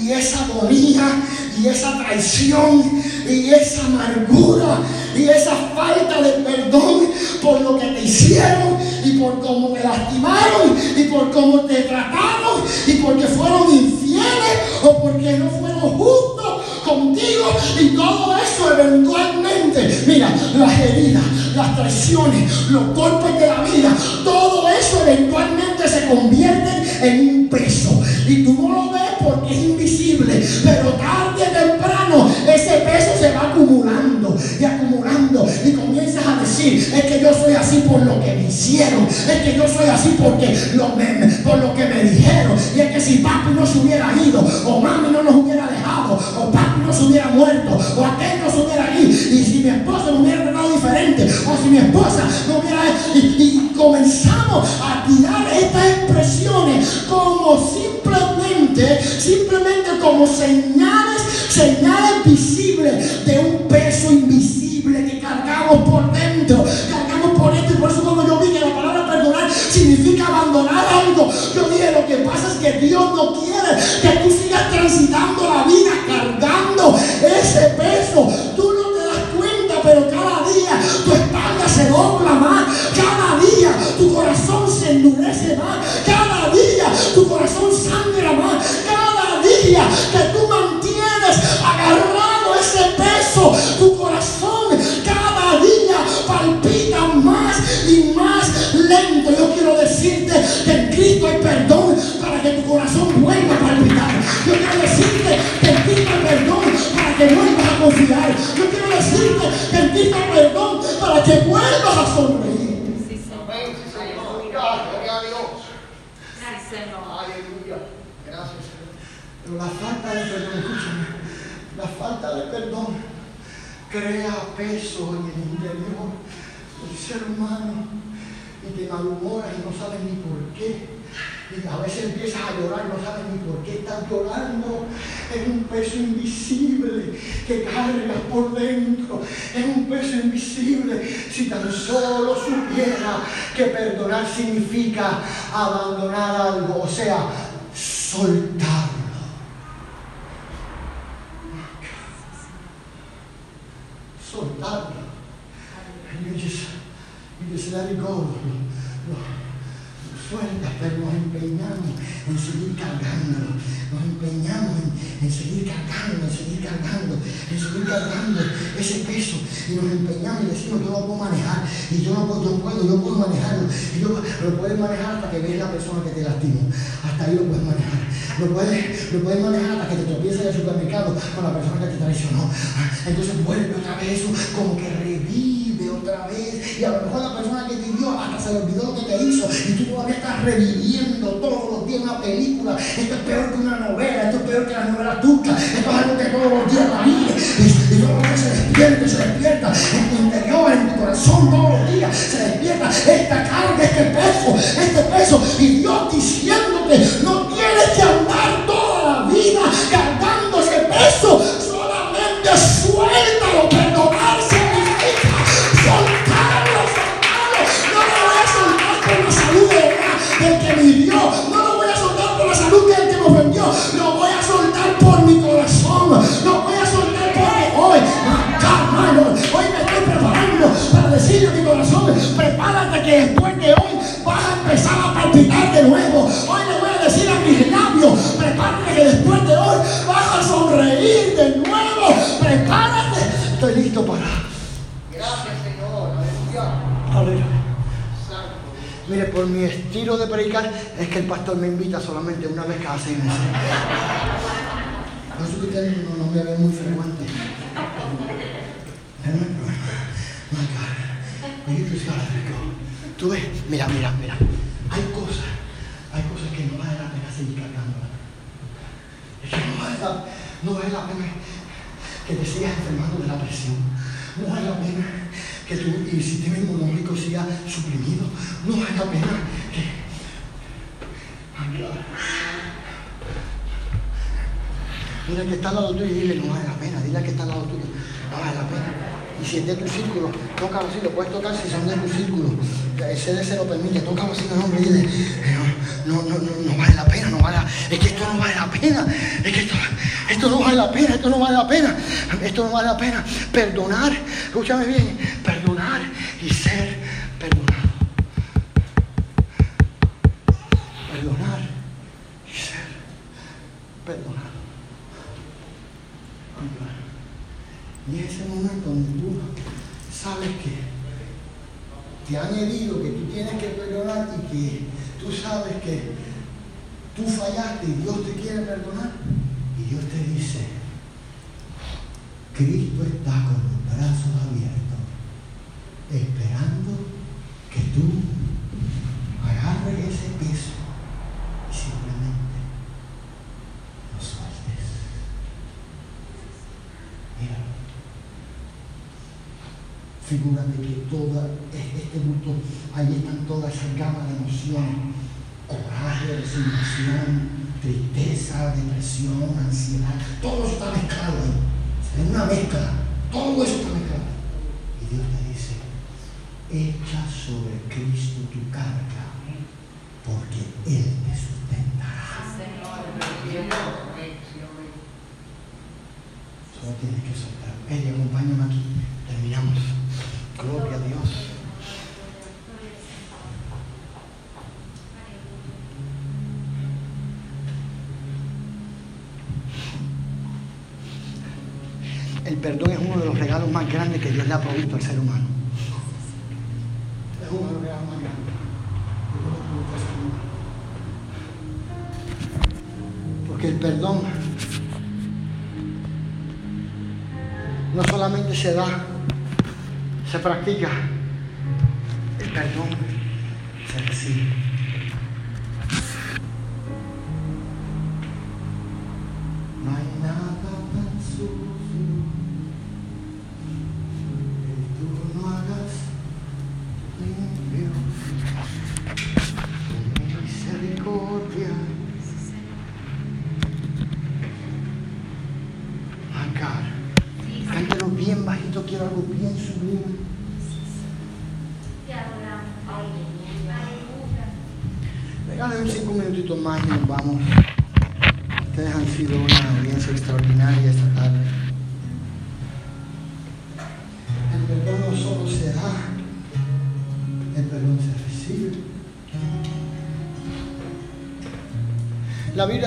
y esa agonía y esa traición y esa amargura y esa falta de perdón por lo que te hicieron y por cómo te lastimaron y por cómo te trataron y porque fueron infieles o porque no fueron justos contigo y todo eso eventualmente, mira, las heridas, las traiciones, los golpes de la vida, todo eso eventualmente se convierte en un peso. Y tú no lo ves porque es invisible, pero tarde o temprano ese peso se va acumulando y acumulando. Y comienzas a decir, es que yo soy así por lo que me hicieron, es que yo soy así porque lo por lo que me dijeron, y es que si papi no se hubiera ido, o mami no nos hubiera dejado, o papi no se hubiera muerto, o aquel no se hubiera ido, y si mi esposa me hubiera tratado diferente, o si mi esposa no hubiera... Y comenzamos a tirar God. And you just, you just let it go. fuertes, pero nos empeñamos en seguir cargándolo, nos empeñamos en, seguir cargando, en seguir cargando, en seguir cargando ese peso. Y nos empeñamos y decimos yo lo puedo manejar y yo no, puedo yo puedo, yo puedo manejarlo. Y yo lo puedes manejar hasta que veas la persona que te lastimó, hasta ahí lo puedes manejar, lo puedes, lo puedes manejar hasta que te tropieces en el supermercado con la persona que te traicionó, entonces vuelve otra vez eso como que revive y a lo mejor la persona que dio hasta se le olvidó lo que te hizo. Y tú todavía estás reviviendo todos los días una película. Esto es peor que una novela, esto es peor que la novela turca. Esto es algo que todos los días la vive. Y, y todo lo se despierta, se despierta en tu interior, en tu corazón, todos los días. Se despierta esta carga, este peso, este peso. Y Dios diciéndote, no tienes que que después de hoy vas a empezar a palpitar de nuevo. Hoy le voy a decir a mis labios, prepárate que después de hoy vas a sonreír de nuevo. Prepárate. Estoy listo para. Gracias, Señor. Aleluya. Mire, por mi estilo de predicar es que el pastor me invita solamente una vez cada seis meses. Por eso que ustedes no, no me ven muy frecuente. No hay problema. Hay cara. Oye, tú sabes, rico. Tú ves, mira, mira, mira. Hay cosas, hay cosas que no vale la pena seguir cargándolas. Es que no vale la, no vale la pena que te sigas enfermando de la presión. No vale la pena que tu el sistema inmunológico siga suprimido. No vale la pena que. Mira que está al lado tuyo y dile, no vale la pena. Dile que está al lado tuyo, no vale la pena. Y si es de tu círculo, tócalo así, lo puedes tocar si son de tu círculo. El CDC lo permite, tócalo así en nombre y dile, eh, no, no, no, no vale la pena, no vale la Es que esto no vale la pena. Es que esto, esto no vale la pena, esto no vale la pena. Esto no vale la pena. Perdonar, escúchame bien, perdonar y ser perdonado. Perdonar y ser perdonado. Y es ese momento donde tú sabes que te han herido, que tú tienes que perdonar y tú sabes que tú fallaste y Dios te quiere perdonar. Y Dios te dice, Cristo está con los brazos abiertos, esperando que tú agarres ese peso y simplemente lo sueltes. Mira, figúrate que toda este bulto, ahí están todas esas gamas de emociones, coraje, resignación, tristeza, depresión, ansiedad, todo eso está mezclado ahí, en una mezcla, todo eso está mezclado. Y Dios te dice, echa sobre Cristo tu carga, porque Él te sustentará. Solo tienes que soltar. Eli, acompáñame aquí. Terminamos. Gloria a Dios. El perdón es uno de los regalos más grandes que Dios le ha provisto al ser humano. Es. Porque el perdón no solamente se da, se practica,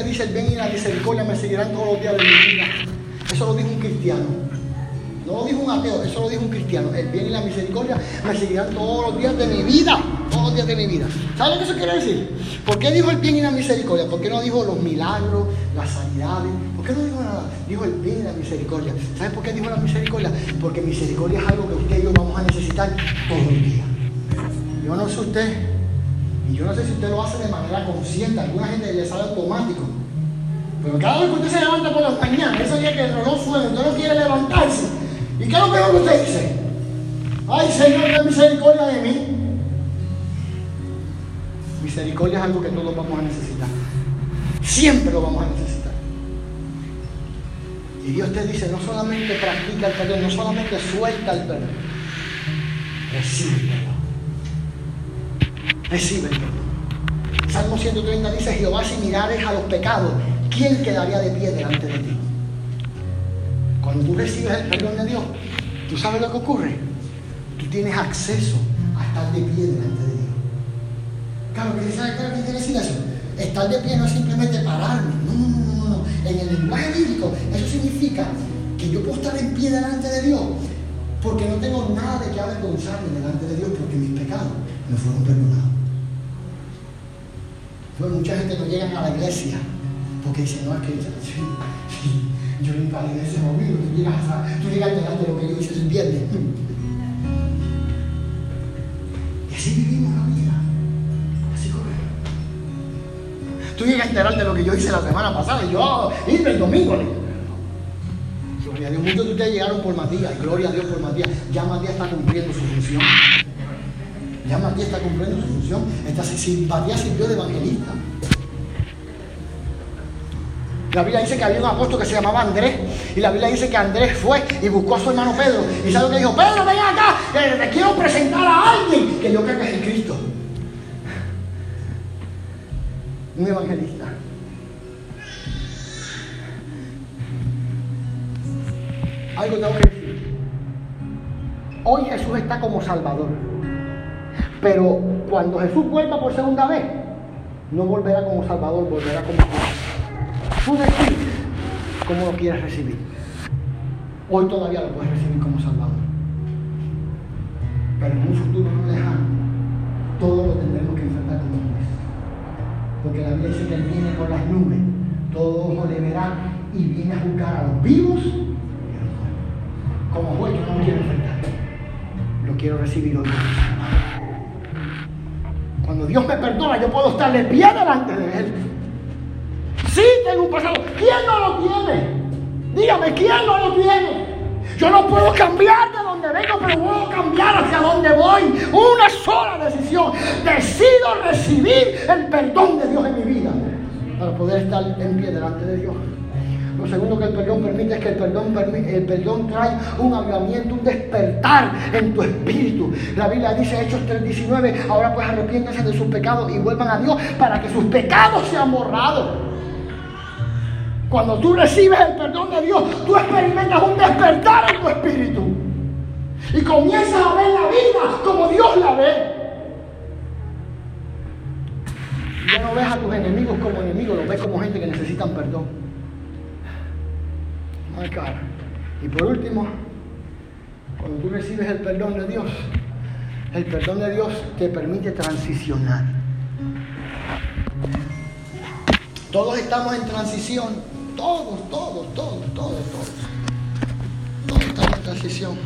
dice, el bien y la misericordia me seguirán todos los días de mi vida. Eso lo dijo un cristiano. No lo dijo un ateo, eso lo dijo un cristiano. El bien y la misericordia me seguirán todos los días de mi vida. Todos los días de mi vida. ¿Sabe lo que eso quiere decir? ¿Por qué dijo el bien y la misericordia? ¿Por qué no dijo los milagros, las sanidades? ¿Por qué no dijo nada? Dijo el bien y la misericordia. ¿Sabe por qué dijo la misericordia? Porque misericordia es algo que usted y yo vamos a necesitar todos los días. Yo no sé usted, y yo no sé si usted lo hace de manera consciente, alguna gente le sale automático. Pero cada vez que usted se levanta por las mañanas, ese día que el reloj suena, usted no quiere levantarse. ¿Y qué es lo que usted dice? Ay, Señor, ten misericordia de mí. Misericordia es algo que todos vamos a necesitar. Siempre lo vamos a necesitar. Y Dios te dice, no solamente practica el perdón, no solamente suelta el perdón, el perdón. Salmo 130 dice, Jehová, si mirares a los pecados, ¿quién quedaría de pie delante de ti? Cuando tú recibes el perdón de Dios, ¿tú sabes lo que ocurre? Tú tienes acceso a estar de pie delante de Dios. Claro, ¿qué sabe qué quiere decir eso? Estar de pie no es simplemente pararme. No, no, no, no. En el lenguaje bíblico, eso significa que yo puedo estar en pie delante de Dios porque no tengo nada de que avergonzarme delante de Dios porque mis pecados me fueron perdonados. Pues mucha gente no llega a la iglesia porque dice, no, es que yo a la iglesia movido, tú llegas, a, tú llegas delante de lo que yo hice el viernes. Y así vivimos la vida. Así corre. Tú llegas a enterar de lo que yo hice la semana pasada y yo, oh, irme el domingo. Gloria a Dios, muchos de ustedes llegaron por Matías, gloria a Dios por Matías. Ya Matías está cumpliendo su función. Ya Matías está cumpliendo su función. Esta, si Matías sirvió de evangelista. La Biblia dice que había un apóstol que se llamaba Andrés. Y la Biblia dice que Andrés fue y buscó a su hermano Pedro. ¿Y sabe lo que dijo? Pedro, ven acá, que te quiero presentar a alguien que yo creo que es el Cristo. Un evangelista. Algo tengo que decir. Hoy Jesús está como Salvador. Pero cuando Jesús vuelva por segunda vez, no volverá como Salvador, volverá como. Decides cómo lo quieres recibir. Hoy todavía lo puedes recibir como Salvador. Pero en un futuro no lejano, todo lo tendremos que enfrentar como juez. Porque la Biblia dice que viene con las nubes, todo ojo le verá y viene a juzgar a los vivos y a los muertos. Como juez yo no lo quiero enfrentar, lo quiero recibir hoy. Cuando Dios me perdona, yo puedo estar de pie delante de Él. Sí, tengo un pasado. ¿Quién no lo tiene? Dígame, ¿quién no lo tiene? Yo no puedo cambiar de donde vengo, pero puedo cambiar hacia donde voy. Una sola decisión. Decido recibir el perdón de Dios en mi vida para poder estar en pie delante de Dios. Lo segundo que el perdón permite es que el perdón, el perdón trae un avivamiento, un despertar en tu espíritu. La Biblia dice, Hechos 3:19, ahora pues arrepiéntanse de sus pecados y vuelvan a Dios para que sus pecados sean borrados. Cuando tú recibes el perdón de Dios, tú experimentas un despertar en tu espíritu. Y comienzas a ver la vida como Dios la ve. Ya no ves a tus enemigos como enemigos, los ves como gente que necesitan perdón. Ay, cara. Y por último, cuando tú recibes el perdón de Dios, el perdón de Dios te permite transicionar. Todos estamos en transición. Todos, todos, todos, todos, todos. Todos estamos en transición.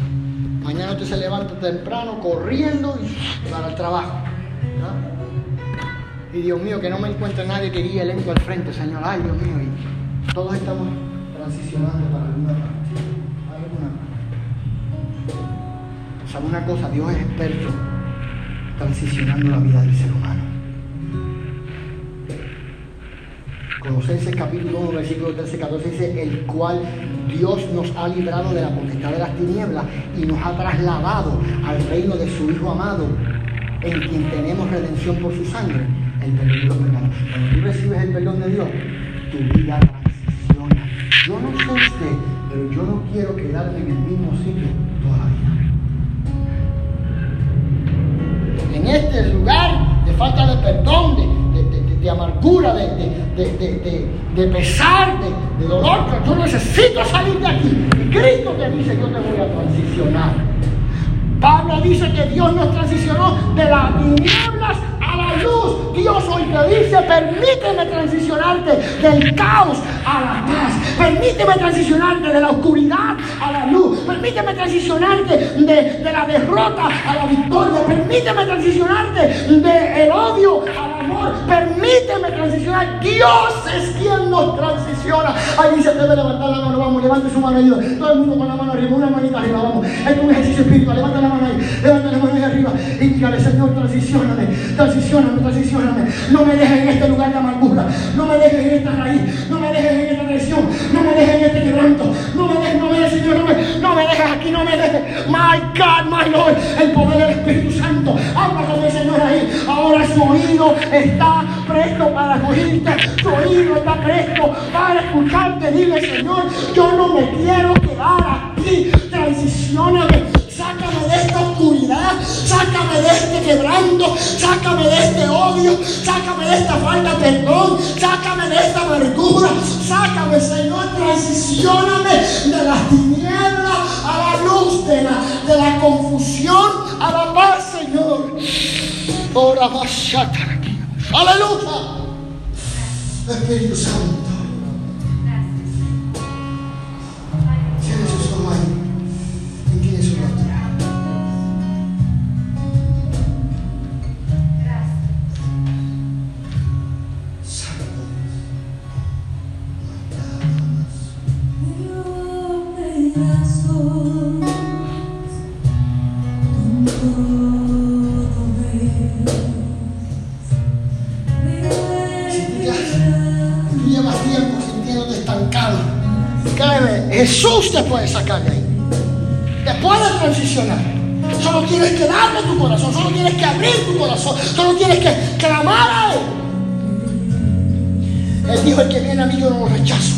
Mañana usted se levanta temprano corriendo y para el trabajo. Y Dios mío, que no me encuentre nadie que guíe lento al frente, Señor. Ay, Dios mío. Y todos estamos transicionando para alguna parte. Alguna parte. ¿Sabe una cosa? Dios es experto transicionando la vida del ser humano. Colosenses capítulo 1, versículo 13, 14 dice, el cual Dios nos ha librado de la potestad de las tinieblas y nos ha trasladado al reino de su Hijo amado, en quien tenemos redención por su sangre, el perdón de los pecados. Cuando tú recibes el perdón de Dios, tu vida transiciona. Yo no sé usted, pero yo no quiero quedarme en el mismo sitio toda la vida. En este lugar de falta de perdón, de, de, de, de amargura, de, de, pesar, de, dolor, yo necesito salir de aquí. Y Cristo te dice, yo te voy a transicionar. Pablo dice que Dios nos transicionó de las tinieblas a la luz. Dios hoy te dice, permíteme transicionarte del caos a la paz. Permíteme transicionarte de la oscuridad a la luz. Permíteme transicionarte de, la derrota a la victoria. Permíteme transicionarte del odio al amor. Permíteme transicionar. Dios es quien nos transiciona. Ahí se debe levantar la mano. Vamos, levante su mano ayuda. Todo el mundo con la mano arriba. Una manita arriba. Vamos. Es un ejercicio espiritual. Levanta la mano ahí. Levanta la mano ahí arriba. Dígale, Señor, transicioname. Transicioname, transicioname. No me dejes en este lugar de amargura. No me dejes en esta raíz. No me dejes en esta traición. No me dejes en este quebranto. No me dejes, no me dejes, Señor. No me, no me dejes aquí. No me dejes. My God, my Lord. El poder del Espíritu Santo. Habla con el Señor ahí. Ahora su oído está presto para oírte. Su oído está presto para escucharte. Dile, Señor, yo no me quiero quedar aquí. Transicioname Sácame de esta oscuridad, sácame de este quebranto, sácame de este odio, sácame de esta falta de perdón, sácame de esta amargura, sácame, Señor, transicioname de las tinieblas a la luz, de la, de la confusión a la paz, Señor. Ora más Aleluya. Espíritu Santo. Abrir tu corazón, solo tienes que clamar a Él. Él dijo, el que viene a mí yo no lo rechazo.